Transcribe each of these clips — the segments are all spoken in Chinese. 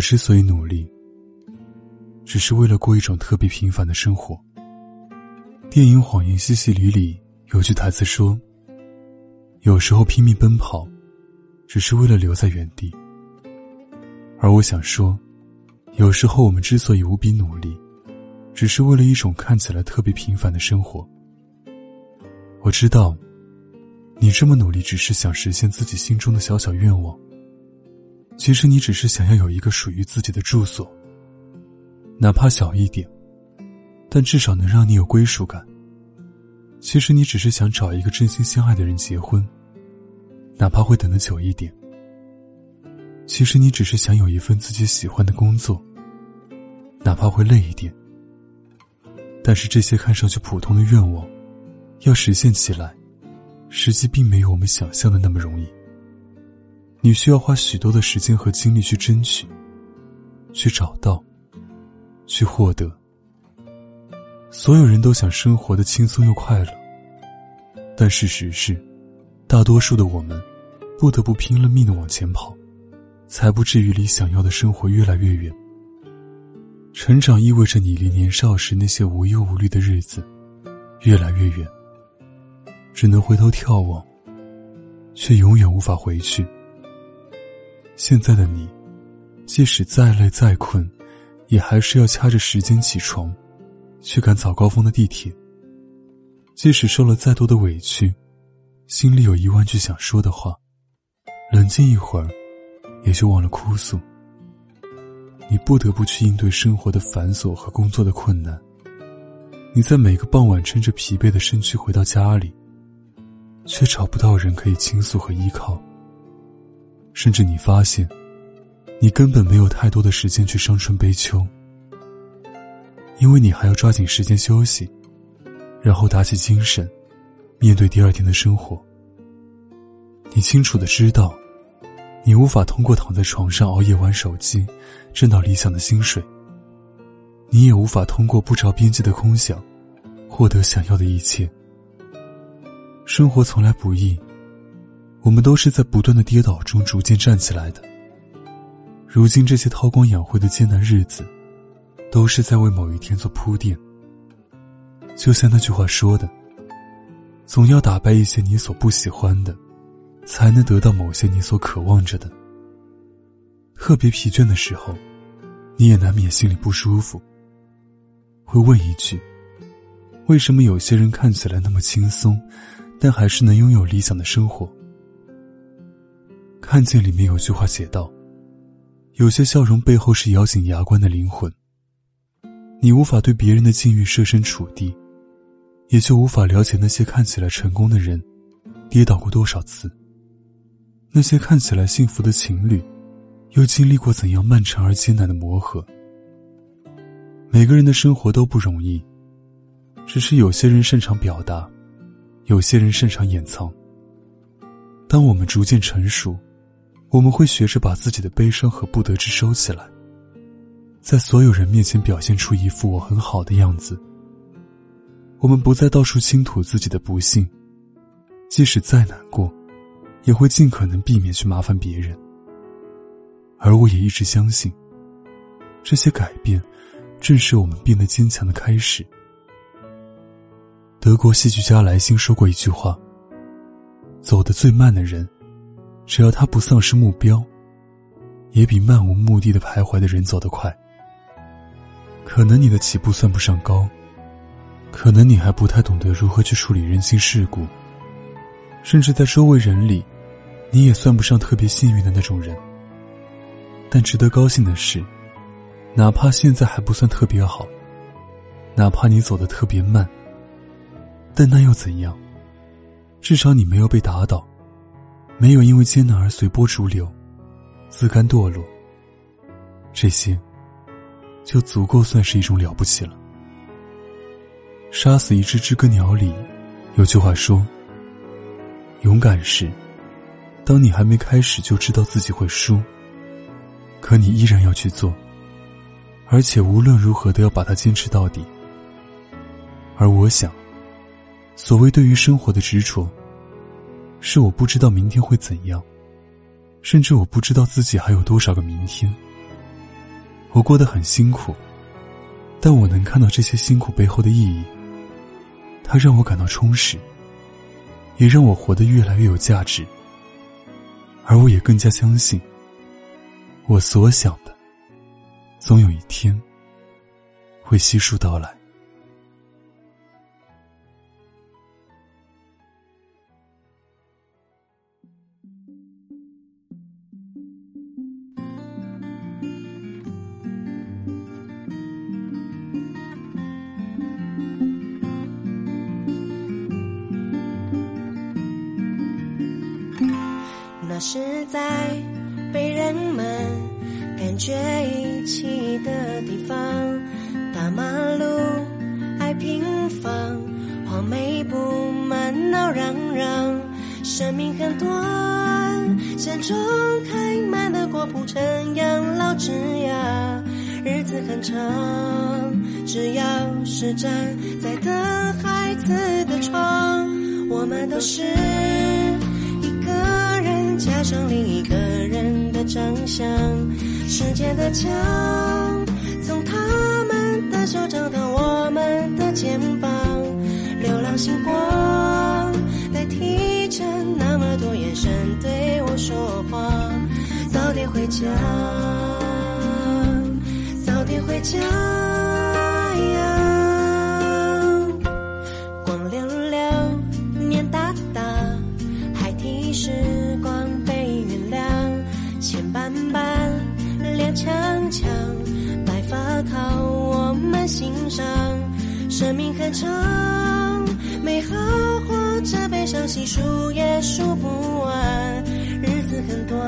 我之所以努力，只是为了过一种特别平凡的生活。电影《谎言西西里》里有句台词说：“有时候拼命奔跑，只是为了留在原地。”而我想说，有时候我们之所以无比努力，只是为了一种看起来特别平凡的生活。我知道，你这么努力，只是想实现自己心中的小小愿望。其实你只是想要有一个属于自己的住所，哪怕小一点，但至少能让你有归属感。其实你只是想找一个真心相爱的人结婚，哪怕会等得久一点。其实你只是想有一份自己喜欢的工作，哪怕会累一点。但是这些看上去普通的愿望，要实现起来，实际并没有我们想象的那么容易。你需要花许多的时间和精力去争取，去找到，去获得。所有人都想生活的轻松又快乐，但事实是，大多数的我们，不得不拼了命的往前跑，才不至于离想要的生活越来越远。成长意味着你离年少时那些无忧无虑的日子，越来越远。只能回头眺望，却永远无法回去。现在的你，即使再累再困，也还是要掐着时间起床，去赶早高峰的地铁。即使受了再多的委屈，心里有一万句想说的话，冷静一会儿，也就忘了哭诉。你不得不去应对生活的繁琐和工作的困难。你在每个傍晚撑着疲惫的身躯回到家里，却找不到人可以倾诉和依靠。甚至你发现，你根本没有太多的时间去伤春悲秋，因为你还要抓紧时间休息，然后打起精神，面对第二天的生活。你清楚的知道，你无法通过躺在床上熬夜玩手机，挣到理想的薪水。你也无法通过不着边际的空想，获得想要的一切。生活从来不易。我们都是在不断的跌倒中逐渐站起来的。如今这些韬光养晦的艰难日子，都是在为某一天做铺垫。就像那句话说的：“总要打败一些你所不喜欢的，才能得到某些你所渴望着的。”特别疲倦的时候，你也难免心里不舒服，会问一句：“为什么有些人看起来那么轻松，但还是能拥有理想的生活？”看见里面有句话写道：“有些笑容背后是咬紧牙关的灵魂。”你无法对别人的境遇设身处地，也就无法了解那些看起来成功的人，跌倒过多少次。那些看起来幸福的情侣，又经历过怎样漫长而艰难的磨合。每个人的生活都不容易，只是有些人擅长表达，有些人擅长掩藏。当我们逐渐成熟。我们会学着把自己的悲伤和不得志收起来，在所有人面前表现出一副我很好的样子。我们不再到处倾吐自己的不幸，即使再难过，也会尽可能避免去麻烦别人。而我也一直相信，这些改变，正是我们变得坚强的开始。德国戏剧家莱辛说过一句话：“走得最慢的人。”只要他不丧失目标，也比漫无目的的徘徊的人走得快。可能你的起步算不上高，可能你还不太懂得如何去处理人情世故，甚至在周围人里，你也算不上特别幸运的那种人。但值得高兴的是，哪怕现在还不算特别好，哪怕你走得特别慢，但那又怎样？至少你没有被打倒，没有因为艰难而随波逐流、自甘堕落。这些，就足够算是一种了不起了。杀死一只知更鸟里，有句话说：“勇敢是，当你还没开始就知道自己会输，可你依然要去做，而且无论如何都要把它坚持到底。”而我想，所谓对于生活的执着，是我不知道明天会怎样，甚至我不知道自己还有多少个明天。我过得很辛苦，但我能看到这些辛苦背后的意义。它让我感到充实，也让我活得越来越有价值。而我也更加相信，我所想的，总有一天会悉数到来。是在被人们感觉遗弃的地方，大马路爱平房，黄梅布满闹嚷嚷。生命很短，山中开满的果铺成养老枝桠。日子很长，只要是站在等孩子的窗，我们都是。想象世界，的墙，从他们的手掌到我们的肩膀，流浪星光代替着那么多眼神对我说话，早点回家，早点回家。欣赏生命很长，美好或者悲伤，细数也数不完。日子很短，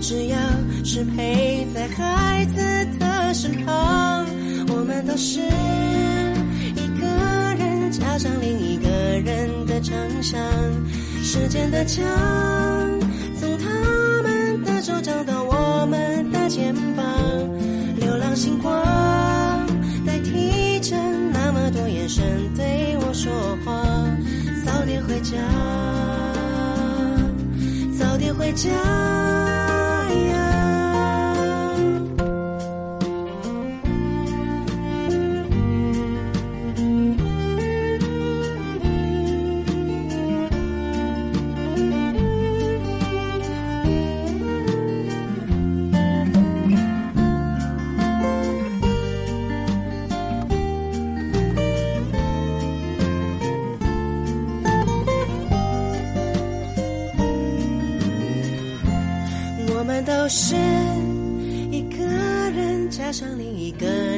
只要是陪在孩子的身旁，我们都是一个人加上另一个人的长相。时间的墙，从他们的手掌到我们的肩膀，流浪星光。眼神对我说话，早点回家，早点回家。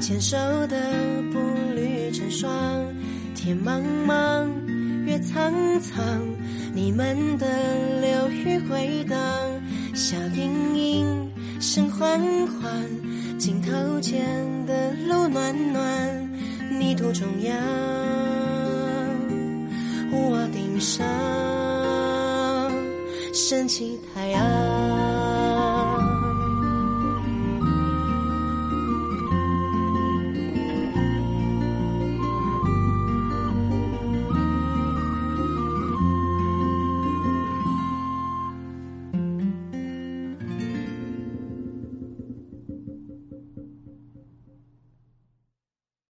牵手的步履成双。天茫茫，月苍苍，你们的流语回荡。笑盈盈，声缓缓，镜头前的路暖暖。泥土中央，屋顶上升起太阳。